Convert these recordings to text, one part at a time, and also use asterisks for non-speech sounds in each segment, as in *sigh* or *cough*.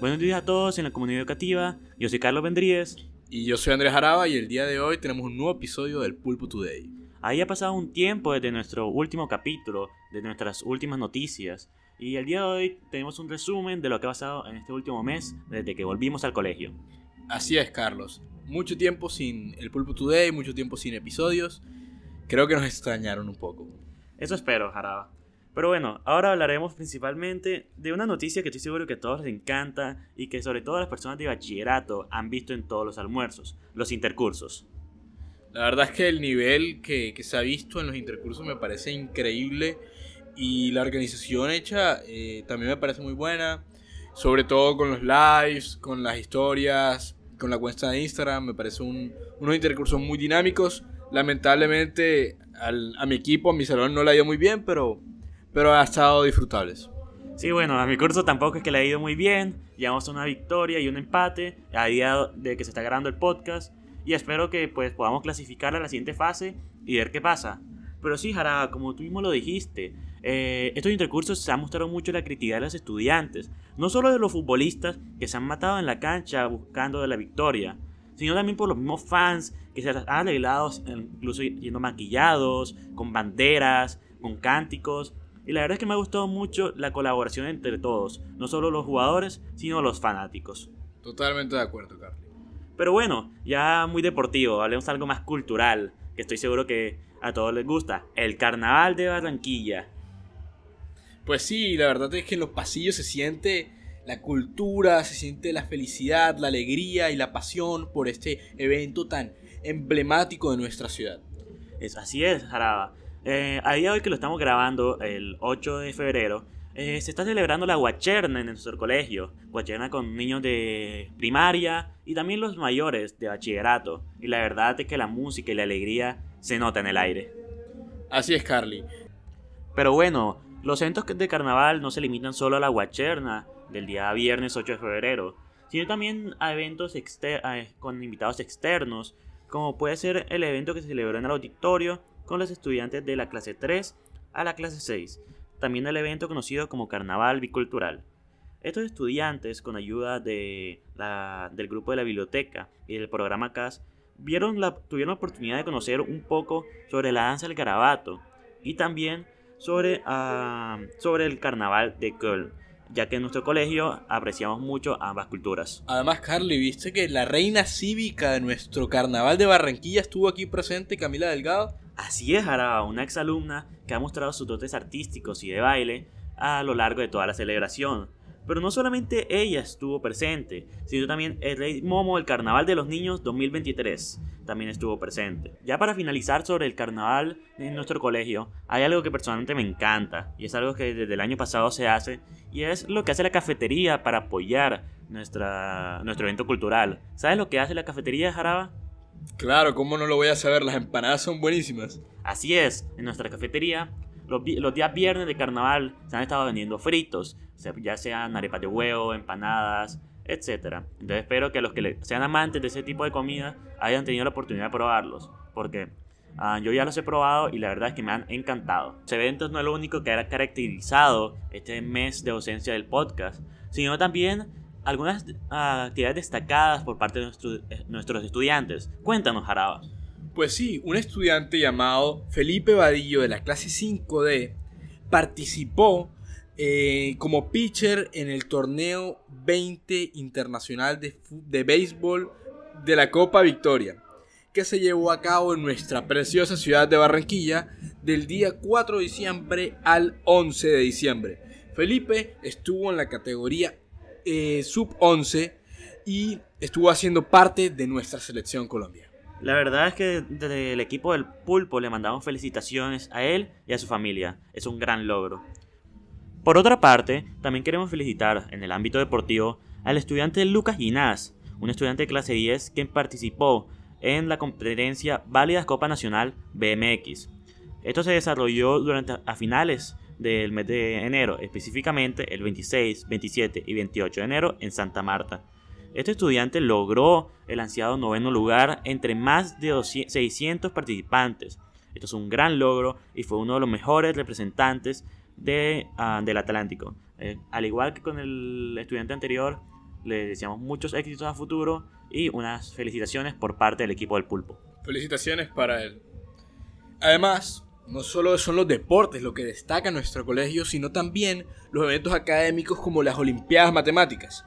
Buenos días a todos en la comunidad educativa. Yo soy Carlos Vendríez. Y yo soy Andrés Araba y el día de hoy tenemos un nuevo episodio del Pulpo Today. Ahí ha pasado un tiempo desde nuestro último capítulo, de nuestras últimas noticias. Y el día de hoy tenemos un resumen de lo que ha pasado en este último mes desde que volvimos al colegio. Así es, Carlos. Mucho tiempo sin el Pulpo Today, mucho tiempo sin episodios. Creo que nos extrañaron un poco. Eso espero, Jaraba. Pero bueno, ahora hablaremos principalmente de una noticia que estoy seguro que a todos les encanta y que sobre todo las personas de bachillerato han visto en todos los almuerzos, los intercursos. La verdad es que el nivel que, se ha visto en los intercursos me parece increíble y la organización hecha eh, también me parece muy buena, sobre todo con los lives, con las historias, con la cuenta de Instagram, me parece unos intercursos muy dinámicos. Lamentablemente a mi equipo, a mi salón no ha ido muy bien, pero pero ha estado disfrutables. Sí, bueno, a mi curso tampoco es que le ha ido muy bien. Llevamos una victoria y un empate a día de que se está grabando el podcast. Y espero que pues podamos clasificar a la siguiente fase y ver qué pasa. Pero sí, Jara, como tú mismo lo dijiste, eh, estos intercursos se han mostrado mucho la crítica de los estudiantes. No solo de los futbolistas que se han matado en la cancha buscando de la victoria, sino también por los mismos fans que se han alegrado, incluso yendo maquillados, con banderas, con cánticos. Y la verdad es que me ha gustado mucho la colaboración entre todos, no solo los jugadores, sino los fanáticos. Totalmente de acuerdo, Carly. Pero bueno, ya muy deportivo, hablemos algo más cultural, que estoy seguro que a todos les gusta, el Carnaval de Barranquilla. Pues sí, la verdad es que en los pasillos se siente la cultura, se siente la felicidad, la alegría y la pasión por este evento tan emblemático de nuestra ciudad. Es, así es, Jaraba. Eh, a día de hoy que lo estamos grabando, el 8 de febrero, eh, se está celebrando la guacherna en nuestro colegio. Guacherna con niños de primaria y también los mayores de bachillerato. Y la verdad es que la música y la alegría se nota en el aire. Así es, Carly. Pero bueno, los eventos de carnaval no se limitan solo a la guacherna del día viernes 8 de febrero, sino también a eventos con invitados externos, como puede ser el evento que se celebró en el auditorio con los estudiantes de la clase 3 a la clase 6, también el evento conocido como Carnaval Bicultural. Estos estudiantes, con ayuda de del grupo de la biblioteca y del programa CAS, vieron la, tuvieron la oportunidad de conocer un poco sobre la danza del garabato y también sobre, ah, sobre el carnaval de Köln, ya que en nuestro colegio apreciamos mucho ambas culturas. Además, Carly, viste que la reina cívica de nuestro carnaval de Barranquilla estuvo aquí presente, Camila Delgado. Así es, Jara, una exalumna que ha mostrado sus dotes artísticos y de baile a lo largo de toda la celebración. Pero no solamente ella estuvo presente, sino también el Rey Momo del Carnaval de los Niños 2023 también estuvo presente. Ya para finalizar sobre el carnaval en nuestro colegio, hay algo que personalmente me encanta y es algo que desde el año pasado se hace y es lo que hace la cafetería para apoyar nuestra, nuestro evento cultural. ¿Sabes lo que hace la cafetería, Jaraba? Claro, ¿cómo no lo voy a saber? Las empanadas son buenísimas. Así es, en nuestra cafetería, los, días viernes de carnaval se han estado vendiendo fritos, ya sean arepas de huevo, empanadas, etc. Entonces espero que los que sean amantes de ese tipo de comida hayan tenido la oportunidad de probarlos, porque ah, yo ya los he probado y la verdad es que me han encantado. Los eventos no es lo único que ha caracterizado este mes de ausencia del podcast, sino también algunas ah, actividades destacadas por parte de eh, nuestros estudiantes. Cuéntanos, Jaraba. Pues sí, un estudiante llamado Felipe Vadillo de la clase 5D participó eh, como pitcher en el torneo 20 internacional de, de béisbol de la Copa Victoria, que se llevó a cabo en nuestra preciosa ciudad de Barranquilla del día 4 de diciembre al 11 de diciembre. Felipe estuvo en la categoría eh, sub-11 y estuvo haciendo parte de nuestra selección Colombia. La verdad es que desde el equipo del Pulpo le mandamos felicitaciones a él y a su familia. Es un gran logro. Por otra parte, también queremos felicitar en el ámbito deportivo al estudiante Lucas Ginás, un estudiante de clase 10 que participó en la competencia Válida Copa Nacional BMX. Esto se desarrolló durante a finales del mes de enero, específicamente el 26, 27 y 28 de enero en Santa Marta. Este estudiante logró el ansiado noveno lugar entre más de 600 participantes. Esto es un gran logro y fue uno de los mejores representantes de, ah, del Atlántico. Eh, al igual que con el estudiante anterior, le deseamos muchos éxitos a futuro y unas felicitaciones por parte del equipo del pulpo. Felicitaciones para él. Además, no solo son los deportes lo que destaca nuestro colegio, sino también los eventos académicos como las Olimpiadas Matemáticas.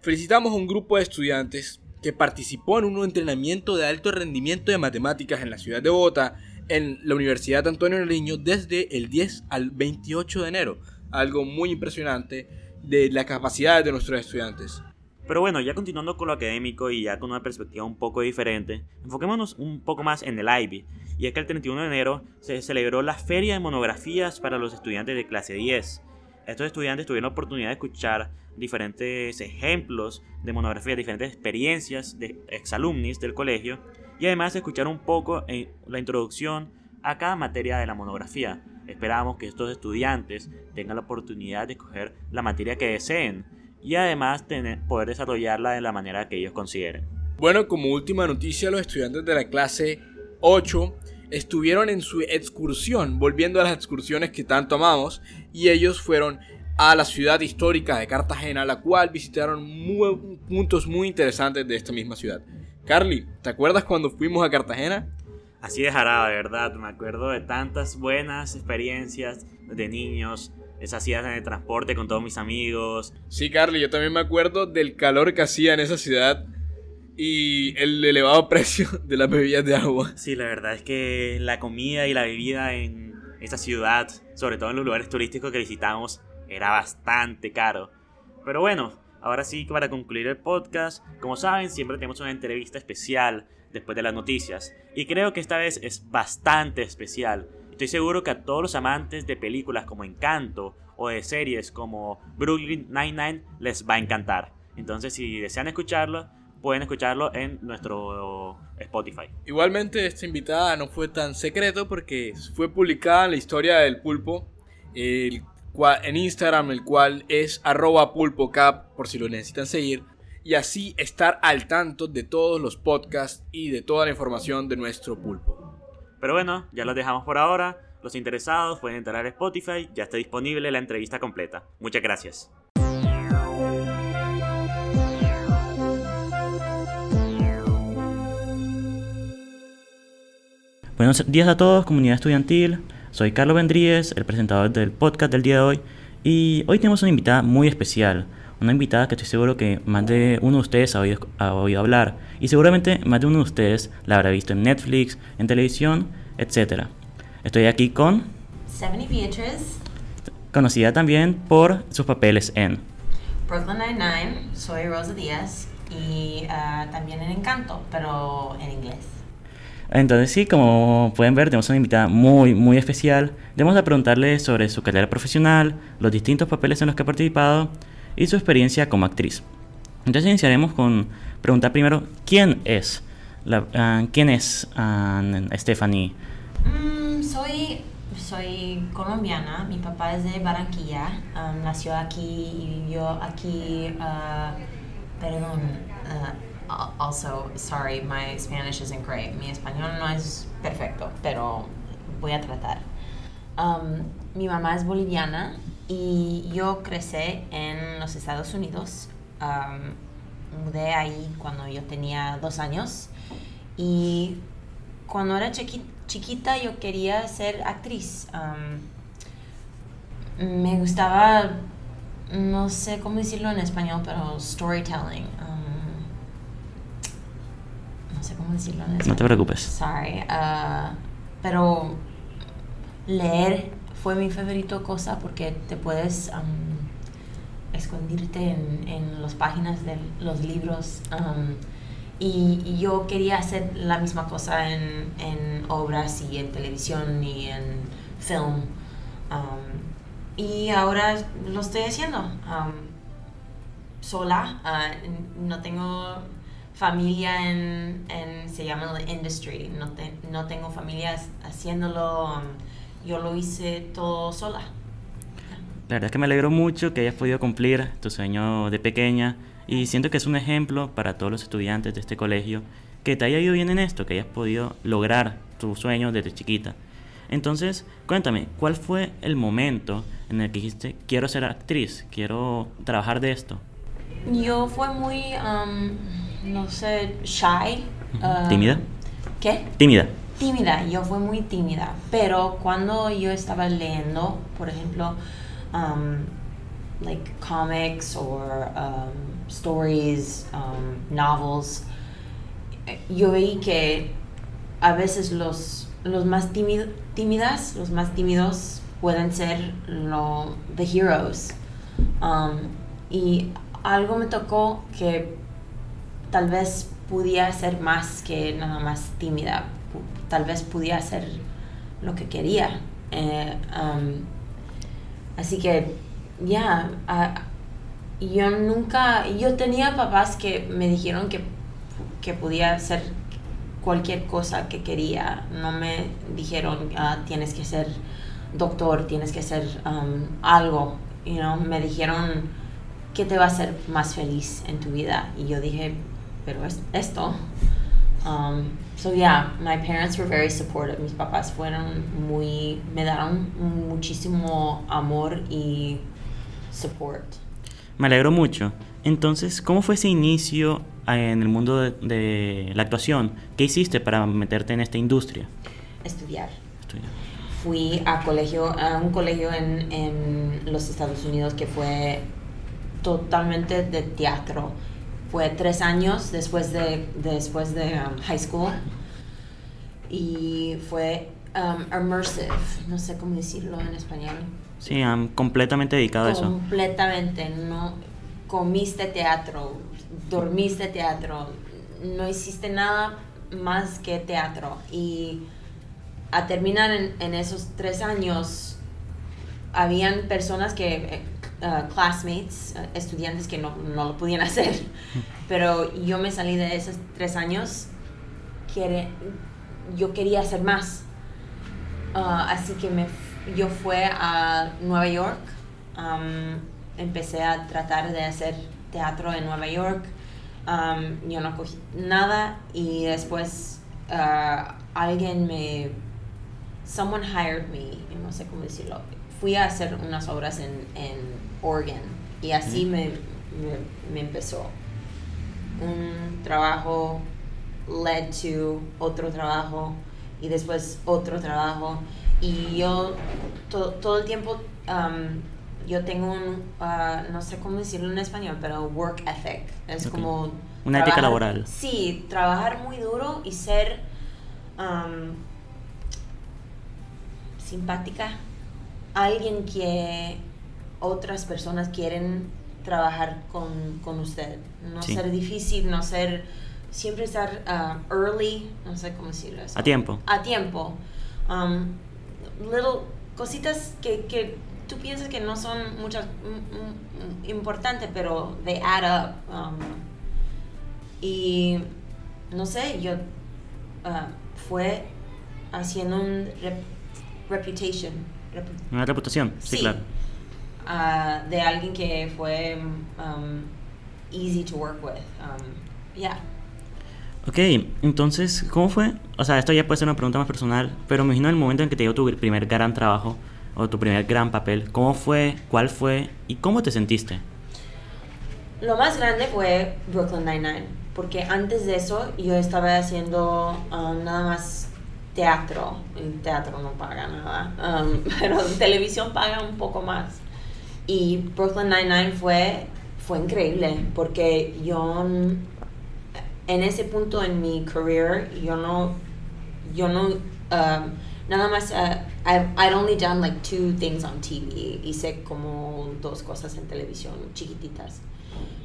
Felicitamos a un grupo de estudiantes que participó en un entrenamiento de alto rendimiento de matemáticas en la ciudad de Bogotá, en la Universidad Antonio Nariño, desde el 10 al 28 de enero. Algo muy impresionante de la capacidad de nuestros estudiantes. Pero bueno, ya continuando con lo académico y ya con una perspectiva un poco diferente, enfoquémonos un poco más en el IB. Y es que el 31 de enero se celebró la Feria de Monografías para los estudiantes de clase 10. Estos estudiantes tuvieron la oportunidad de escuchar diferentes ejemplos de monografías, diferentes experiencias de exalumnis del colegio y además escuchar un poco en la introducción a cada materia de la monografía. Esperamos que estos estudiantes tengan la oportunidad de escoger la materia que deseen y además tener, poder desarrollarla de la manera que ellos consideren. Bueno, como última noticia, los estudiantes de la clase 8 estuvieron en su excursión, volviendo a las excursiones que tanto amamos, y ellos fueron a la ciudad histórica de Cartagena, la cual visitaron puntos muy interesantes de esta misma ciudad. Carly, ¿te acuerdas cuando fuimos a Cartagena? Así de jarada, de verdad. Me acuerdo de tantas buenas experiencias de niños, esas en el transporte con todos mis amigos. Sí, Carly, yo también me acuerdo del calor que hacía en esa ciudad y el elevado *laughs* precio de las bebidas de agua. Sí, la verdad es que la comida y la bebida en esta ciudad, sobre todo en los lugares turísticos que visitamos, era bastante caro. Pero bueno, ahora sí, para concluir el podcast, como saben, siempre tenemos una entrevista especial después de las noticias. Y creo que esta vez es bastante especial Estoy seguro que a todos los amantes de películas como Encanto o de series como Brooklyn Nine-Nine les va a encantar. Entonces, si desean escucharlo, pueden escucharlo en nuestro Spotify. Igualmente, esta invitada no fue tan secreto porque fue publicada en la historia del pulpo el en Instagram, el cual es pulpocap, por si lo necesitan seguir, y así estar al tanto de todos los podcasts y de toda la información de nuestro pulpo. Pero bueno, ya los dejamos por ahora. Los interesados pueden entrar a Spotify, ya está disponible la entrevista completa. Muchas gracias. Buenos días a todos, comunidad estudiantil. Soy Carlos Vendríez, el presentador del podcast del día de hoy. Y hoy tenemos una invitada muy especial. Una invitada que estoy seguro que más de uno de ustedes ha oído, ha oído hablar. Y seguramente más de uno de ustedes la habrá visto en Netflix, en televisión, etc. Estoy aquí con... Stephanie Beatriz. Conocida también por sus papeles en... Brooklyn Nine-Nine, soy Rosa Díaz y uh, también en Encanto, pero en inglés. Entonces sí, como pueden ver, tenemos una invitada muy, muy especial. Debemos a preguntarle sobre su carrera profesional, los distintos papeles en los que ha participado y su experiencia como actriz. Entonces iniciaremos con preguntar primero quién es, la, uh, quién es uh, Stephanie. Mm, soy soy colombiana, mi papá es de Barranquilla, um, nació aquí y vivió aquí, uh, perdón, also, sorry, my Spanish isn't great, mi español no es perfecto, pero voy a tratar. Um, mi mamá es boliviana y yo crecí en los Estados Unidos. Um, mudé ahí cuando yo tenía dos años y cuando era chiquita yo quería ser actriz. Um, me gustaba, no sé cómo decirlo en español, pero storytelling. Um, no sé cómo decirlo en español. No te preocupes. Sorry. Uh, pero leer fue mi favorito cosa porque te puedes um, esconderte en, en las páginas de los libros. Y, yo quería hacer la misma cosa en, obras y en televisión y en film. Y ahora lo estoy haciendo sola. Uh, no tengo familia en, se llama la industry. No tengo familia haciéndolo yo lo hice todo sola. La verdad es que me alegro mucho que hayas podido cumplir tu sueño de pequeña y siento que es un ejemplo para todos los estudiantes de este colegio que te haya ido bien en esto, que hayas podido lograr tu sueño desde chiquita. Entonces, cuéntame, ¿cuál fue el momento en el que dijiste, quiero ser actriz, quiero trabajar de esto? yo fui muy, um, no sé, shy. um, ¿Tímida? ¿Qué? Tímida. Tímida, yo fui muy tímida, pero cuando yo estaba leyendo, por ejemplo, um, like comics or um, stories, um, novels, eh, yo veí que a veces los, los más tímid- tímidas, los más tímidos pueden ser lo, the heroes. Um, y algo me tocó que tal vez podía ser más que nada más tímida. Tal vez podía hacer lo que quería. Eh, um, así que, ya, ah, yo nunca, yo tenía papás que me dijeron que, que podía hacer cualquier cosa que quería. No me dijeron, "Ah, tienes que ser doctor, tienes que ser um, algo. Me dijeron, ¿qué te va a hacer más feliz en tu vida? Y yo dije, pero es esto. Um, so yeah, my parents were very supportive. Mis papás fueron muy, me dieron muchísimo amor y support. Me alegro mucho. Entonces, ¿cómo fue ese inicio eh, en el mundo de, de la actuación? ¿Qué hiciste para meterte en esta industria? Estudiar. Estudiar. Fui a colegio, a un colegio en, en los Estados Unidos que fue totalmente de teatro. Fue tres años después de, después de um, high school y fue um, immersive, no sé cómo decirlo en español. Sí, am, completamente dedicado a eso. Completamente, no comiste teatro, dormiste teatro, no hiciste nada más que teatro. Y a terminar en, en esos tres años, habían personas que, eh, uh, classmates, uh, estudiantes que no, no lo podían *laughs* hacer, pero yo me salí de esos tres años, quiere, yo quería hacer más. Ah, así que me, yo fui a Nueva York, um, empecé a tratar de hacer teatro en Nueva York, um, yo no cogí nada y después ah, alguien me, someone hired me, no sé cómo decirlo, fui a hacer unas obras en, en Oregon y así me, me, me empezó. Un trabajo led to otro trabajo y después otro trabajo. Y yo to- todo el tiempo um, yo tengo un ah, no sé cómo decirlo en español pero work ethic. Es como Una ética laboral. sí trabajar muy duro y ser um, simpática alguien que otras personas quieren trabajar con, con usted no Sí. ser difícil no ser siempre estar ah, early no sé cómo decirlo eso A tiempo. a tiempo. Um, little cositas que, que tú piensas que no son muchas mm, mm, importantes, pero they add up. Um, y no sé, yo ah, fue haciendo un rep- reputation repu- Una reputación. Sí, Sí. claro. ah, de alguien que fue um, easy to work with. Um, yeah. Ok, entonces, ¿cómo fue? O sea, esto ya puede ser una pregunta más personal, pero me imagino el momento en que te dio tu primer gran trabajo o tu primer gran papel. ¿Cómo fue? ¿Cuál fue? ¿Y cómo te sentiste? Lo más grande fue Brooklyn Nine-Nine, porque antes de eso yo estaba haciendo um, nada más teatro. El teatro no paga nada, um, *laughs* pero televisión paga un poco más. Y Brooklyn Nine-Nine fue, fue increíble, porque yo en ese punto en mi career, yo no, yo no, um, nada más, uh, I've, I'd only done like two things on TV. Hice como dos cosas en televisión chiquititas.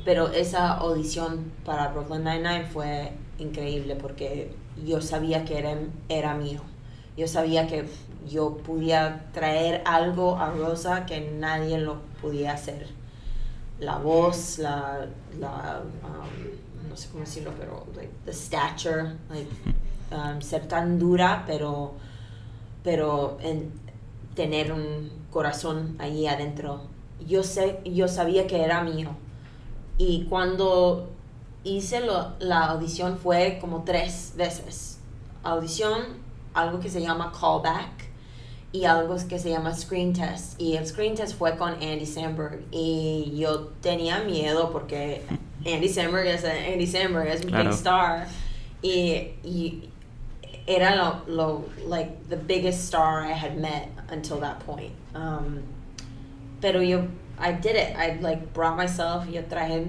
Pero esa audición para Brooklyn Nine-Nine fue increíble porque yo sabía que era, era mío. Yo sabía que yo podía traer algo a Rosa que nadie lo podía hacer. La voz, la, la um, no sé cómo decirlo, pero like, the stature, like, um, ser tan dura, pero, pero en, tener un corazón ahí adentro. Yo, sé, yo sabía que era mío. Y cuando hice lo- la audición fue como tres veces. Audición, algo que se llama callback. y algo que se llama Screen Test. Y el Screen Test fue con Andy Samberg. Y yo tenía miedo porque Andy Samberg es Andy Samberg, es un big star. Y, y era lo, lo, like, the biggest star I had met until that point. Um, pero yo, I did it. I, like, brought myself, yo traje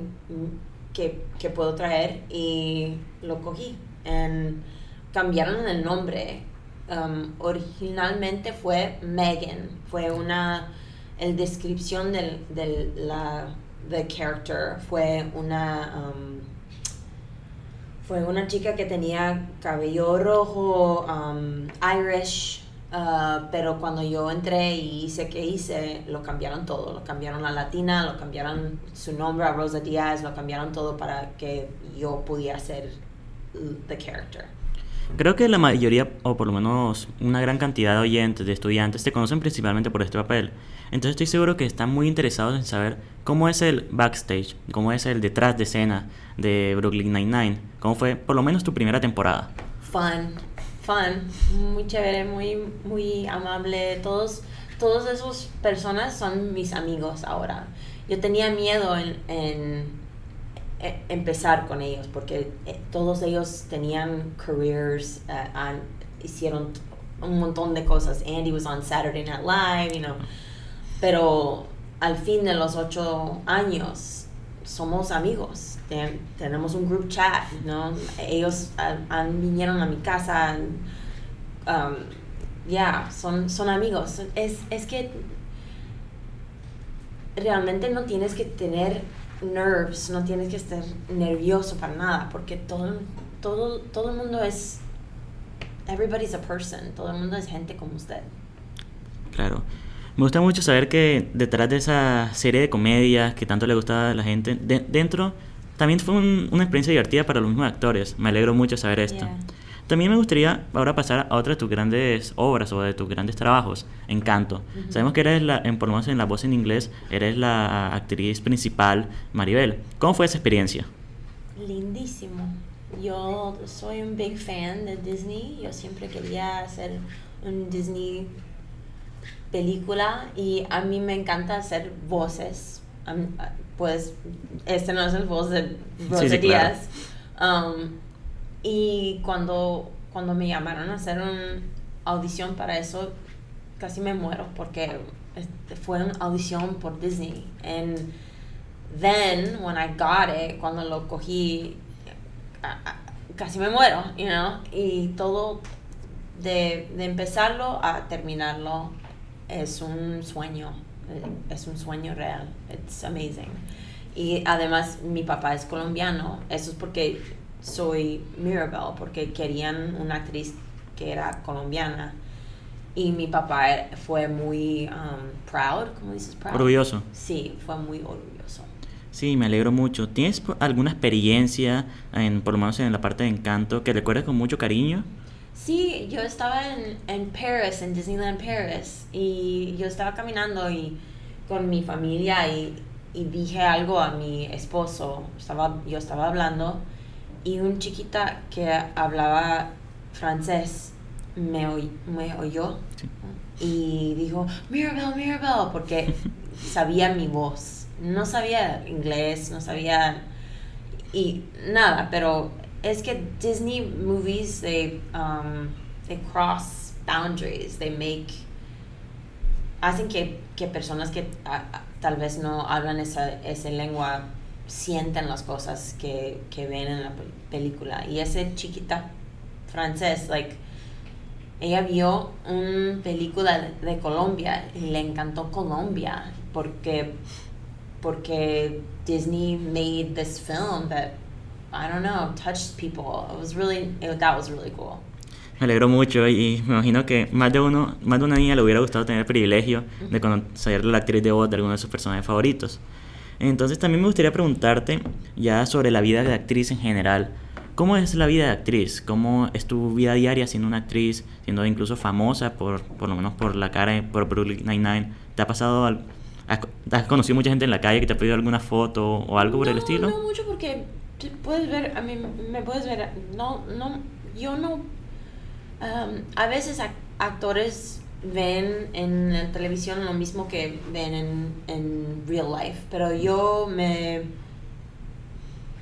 que, que puedo traer y lo cogí. And cambiaron el nombre um, originalmente fue Megan, fue una, el descripción del, del la, the character fue una, um, fue una chica que tenía cabello rojo, um, Irish, uh, pero cuando yo entré y hice que hice, lo cambiaron todo, lo cambiaron a latina, lo cambiaron su nombre a Rosa Díaz, lo cambiaron todo para que yo pudiera ser the character. Creo que la mayoría, o por lo menos una gran cantidad de oyentes, de estudiantes, te conocen principalmente por este papel. Entonces estoy seguro que están muy interesados en saber cómo es el backstage, cómo es el detrás de escena de Brooklyn Nine-Nine, cómo fue por lo menos tu primera temporada. Fun, fun, muy chévere, muy, muy amable. Todos, todos esos personas son mis amigos ahora. Yo tenía miedo en e, empezar con ellos, porque eh, todos ellos tenían careers, uh, hicieron un montón de cosas. Andy was on Saturday Night Live, you know. Pero al fin de los ocho años somos amigos. tenemos un group chat, ¿no? Ellos han, vinieron a mi casa. Um, ya, son, son amigos. Es, es que realmente no tienes que tener nerves, no tienes que estar nervioso para nada, porque todo, todo, todo el mundo es, everybody's a person, todo el mundo es gente como usted. Claro. Me gusta mucho saber que detrás de esa serie de comedias que tanto le gustaba a la gente, dentro también fue una experiencia divertida para los mismos actores. Me alegro mucho saber esto. También me gustaría ahora pasar a otra de tus grandes obras o de tus grandes trabajos, Encanto. Sabemos que eres, la, en, por lo menos en la voz en inglés, eres la actriz principal, Maribel. ¿Cómo fue esa experiencia? Lindísimo. Yo soy un big fan de Disney. Yo siempre quería hacer un Disney película y a mí me encanta hacer voces. pues este no es el voz de Rosa Díaz. Um, y cuando, cuando me llamaron a hacer una audición para eso, casi me muero porque fue una audición por Disney. And then, when I got it, cuando lo cogí, casi me muero, you know? Y todo, de, de empezarlo a terminarlo, es un sueño, es un sueño real. It's amazing. Y además mi papá es colombiano, eso es porque soy Mirabel porque querían una actriz que era colombiana y mi papá fue muy um, proud, ¿cómo dices? Proud? Orgulloso. Sí, fue muy orgulloso. Sí, me alegro mucho. ¿Tienes alguna experiencia, en, por lo menos en la parte de encanto, que recuerdes con mucho cariño? Sí, yo estaba en, en Paris, en Disneyland Paris, y yo estaba caminando y con mi familia y, y dije algo a mi esposo. Estaba, yo estaba hablando y un chiquita que hablaba francés me, me oyó y dijo, Mirabel, Mirabel, porque *laughs* sabía mi voz. No sabía inglés, no sabía y nada, pero es que Disney movies, they, um, they cross boundaries, they make, hacen que, que personas que tal vez no hablan esa, esa lengua sienten las cosas que, que ven en la película. Y ese chiquita francés, like, ella vio una película de Colombia y le encantó Colombia porque porque Disney made this film that I don't know touched people. It was really that was really cool. Me alegro mucho y me imagino que más de uno, más de una niña le hubiera gustado tener el privilegio de conocer la actriz de voz de alguno de sus personajes favoritos. Entonces también me gustaría preguntarte ya sobre la vida de actriz en general. ¿Cómo es la vida de actriz? ¿Cómo es tu vida diaria siendo una actriz, siendo incluso famosa por, por lo menos por la cara, por Brooklyn Nine-Nine? ¿Te ha pasado, has, conocido mucha gente en la calle que te ha pedido alguna foto o algo por el estilo? No mucho porque puedes ver, a mí me puedes ver, no, no, yo no, um, a veces actores ven en la televisión lo mismo que ven en, en real life, pero yo me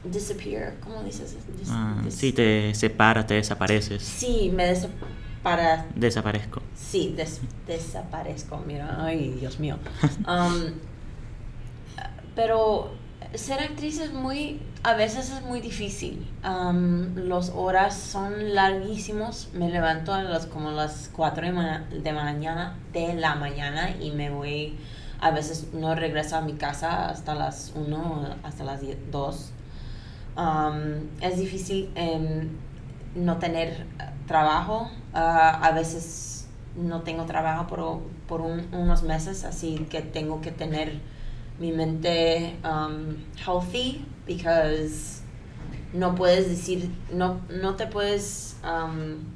disappear, ¿cómo dices? Dis- Ah, sí, te separas, te desapareces. Sí, me desapara, Desaparezco. sí, des- desaparezco, mira, ay, Dios mío. *laughs* Um, pero ser actriz es muy, a veces es muy difícil. Um, los horas son larguísimos. Me levanto a las como las 4 de, ma- de mañana, de la mañana y me voy, a veces no regreso a mi casa hasta las 1, hasta las 10 2. Um, es difícil em, no tener trabajo. Ah, a veces no tengo trabajo por, por un- unos meses, así que tengo que tener mi mente um, healthy because no puedes decir, no, no te puedes, um,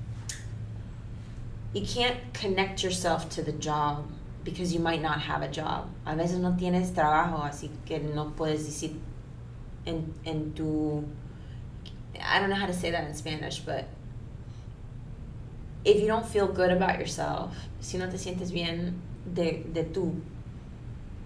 you can't connect yourself to the job because you might not have a job. A veces no tienes trabajo, así que no puedes decir en, en tu, I don't know how to say that in Spanish, but if you don't feel good about yourself, si no te sientes bien de, de tu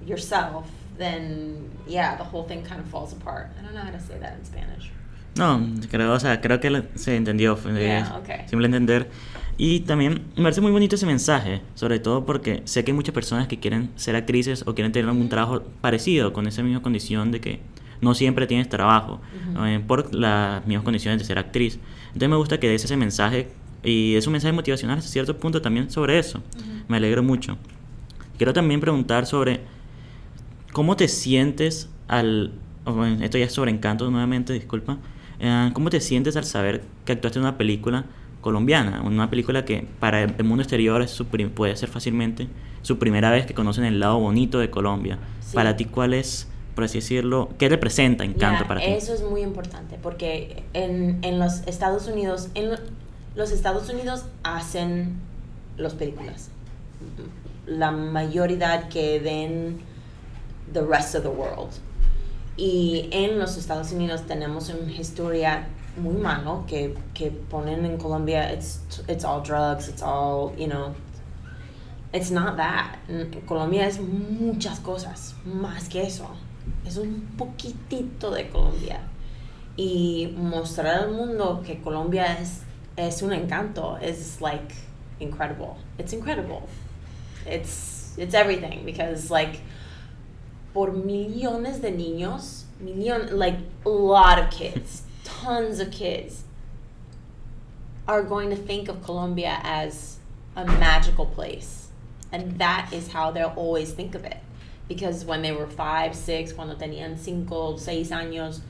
yourself, then yeah, the whole thing kind of falls apart. I don't know how to say that in Spanish. No, creo, o sea, creo que se entendió. fue- Yeah, okay. Simple entender. Y también me parece muy bonito ese mensaje, sobre todo porque sé que hay muchas personas que quieren ser actrices o quieren tener algún trabajo parecido con esa misma condición de que no siempre tienes trabajo Ujú. eh, por las mismas condiciones de ser actriz. Entonces me gusta que des ese mensaje y es un mensaje motivacional hasta cierto punto también sobre eso. Me alegro mucho. Quiero también preguntar sobre cómo te sientes al... o bueno, esto ya es sobre encanto nuevamente, disculpa. Eh, ¿Cómo te sientes al saber que actuaste en una película colombiana? Una película que para el mundo exterior es su puede ser fácilmente su primera vez que conocen el lado bonito de Colombia. Sí. Para ti, ¿cuál es, por así decirlo, qué representa encanto Yeah, para ti? Eso es muy importante porque en, en los Estados Unidos, en lo- los Estados Unidos hacen las películas. La mayoría que ven the rest of the world. Y en los Estados Unidos tenemos una historia muy malo que, que ponen en Colombia, it's, it's all drugs, it's all, you know, it's not that. Colombia es muchas cosas, más que eso. Es un poquitito de Colombia. Y mostrar al mundo que Colombia es, es un encanto es like incredible. It's incredible. It's, it's everything because like por millones de niños, million, like a lot of kids, *laughs* tons of kids are going to think of Colombia as a magical place. And that is how they'll always think of it. Because when they were five, six, cuando tenían cinco, seis años,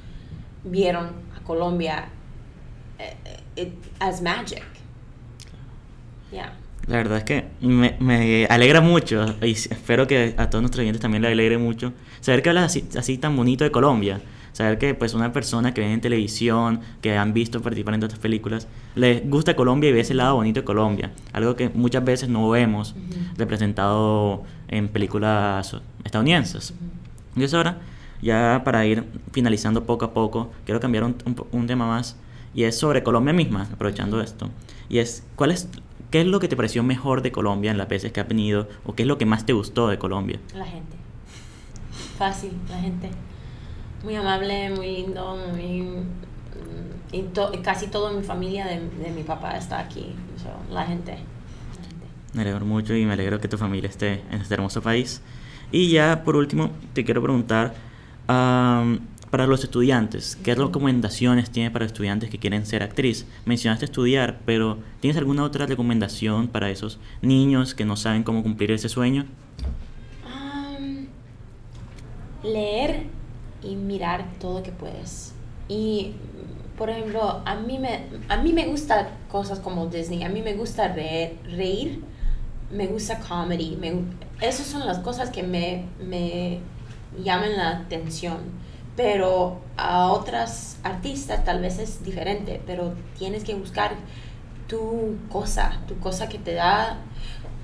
vieron a Colombia eh, it, as magic. Yeah. La verdad es que me, me alegra mucho y espero que a todos nuestros oyentes también les alegre mucho saber que hablas así, así tan bonito de Colombia. Saber que pues una persona que ve en televisión, que han visto participar en otras películas, les gusta Colombia y ve ese lado bonito de Colombia. Algo que muchas veces no vemos Ujú. representado en películas estadounidenses. Y eso ahora, ya para ir finalizando poco a poco, quiero cambiar un, un un tema más y es sobre Colombia misma, aprovechando esto. Y es, ¿cuál es, qué es lo que te pareció mejor de Colombia en las veces que has venido o qué es lo que más te gustó de Colombia? La gente. Fácil, la gente. Muy amable, muy lindo, muy... mm, Y to- casi toda mi familia de, de mi papá está aquí. So, la gente. La gente. Me alegro mucho y me alegro que tu familia esté en este hermoso país. Y ya por último, te quiero preguntar, am, para los estudiantes, ¿qué recomendaciones tienes para estudiantes que quieren ser actriz? Mencionaste estudiar, pero ¿tienes alguna otra recomendación para esos niños que no saben cómo cumplir ese sueño? Am, leer y mirar todo que puedes. Y, por ejemplo, a mí me, a mí me gusta cosas como Disney, a mí me gusta reír, reír me gusta comedy, me, esas son las cosas que me, me llaman la atención. Pero a otras artistas tal vez es diferente, pero tienes que buscar tu cosa, tu cosa que te da,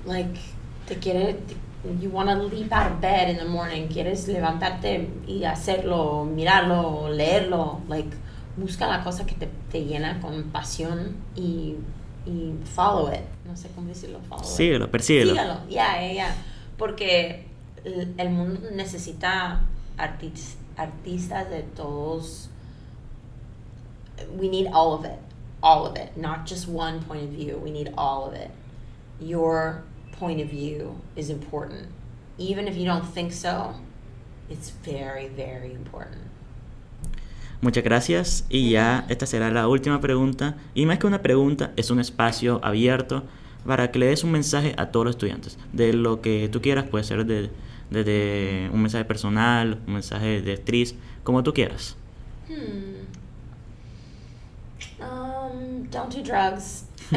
like, te quiere, te- you want to leap out of bed in the morning, quieres levantarte y hacerlo, mirarlo, leerlo, like, busca la cosa que te, te llena con pasión y y follow it. No sé cómo decirlo, follow it. Síguelo, persíguelo. Sígalo, ya, ya, ya. Porque el, el mundo necesita artis- artistas de todos. We need all of it. All of it. Not just one point of view. We need all of it. Your point of view is important. Even if you don't think so, it's very, very important. Muchas gracias y ya esta será la última pregunta. Y más que una pregunta, es un espacio abierto para que le des un mensaje a todos los estudiantes. De lo que tú quieras, puede ser de- desde un mensaje personal, un mensaje de actriz, como tú quieras. Hmm. Um, don't do drugs. *laughs*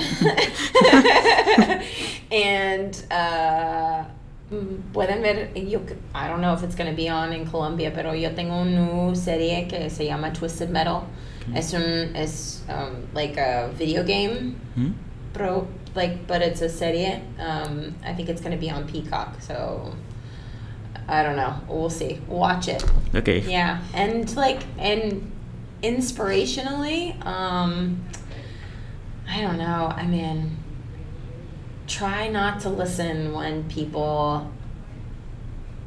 and uh, mm, pueden ver, yo, I don't know if it's going to be on in Colombia, pero yo tengo una serie que se llama Twisted Metal. Es un, es um, like a video game, ¿Mm? pro, like, but it's a serie. Um, I think it's going to be on Peacock, so I don't know. We'll see. Watch it. Ok. Yeah, and like and inspirationally, um I don't know. I mean, try not to listen when people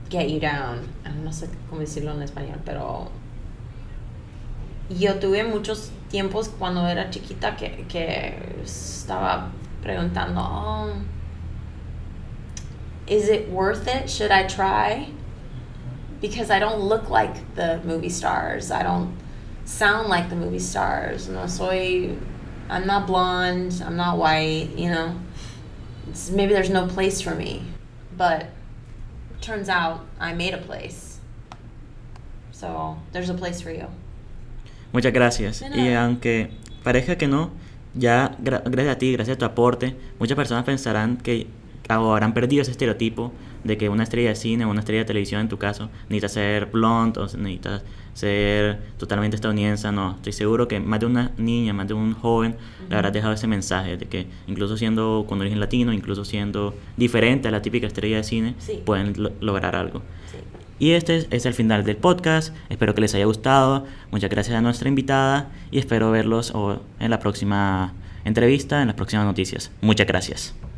get you down. I no sé cómo decirlo en español, pero yo tuve muchos tiempos cuando era chiquita que, que estaba preguntando, oh, is it worth it? Should I try? Because I don't look like the movie stars. I don't sound like the movie stars. No soy, I'm not blonde. I'm not white. You know, it's, maybe there's no place for me. But turns out I made a place. So there's a place for you. Muchas gracias. Y aunque parezca que no, ya gra- gracias a ti, gracias a tu aporte, muchas personas pensarán que o habrán perdido ese estereotipo de que una estrella de cine o una estrella de televisión en tu caso necesita ser blonde o necesita ser totalmente estadounidense. No, estoy seguro que más de una niña, más de un joven le habrás dejado ese mensaje de que incluso siendo con origen latino, incluso siendo diferente a la típica estrella de cine, Sí. pueden lo- lograr algo. Sí. Y este es, el final del podcast. Espero que les haya gustado. Muchas gracias a nuestra invitada y espero verlos en la próxima entrevista, en las próximas noticias. Muchas gracias.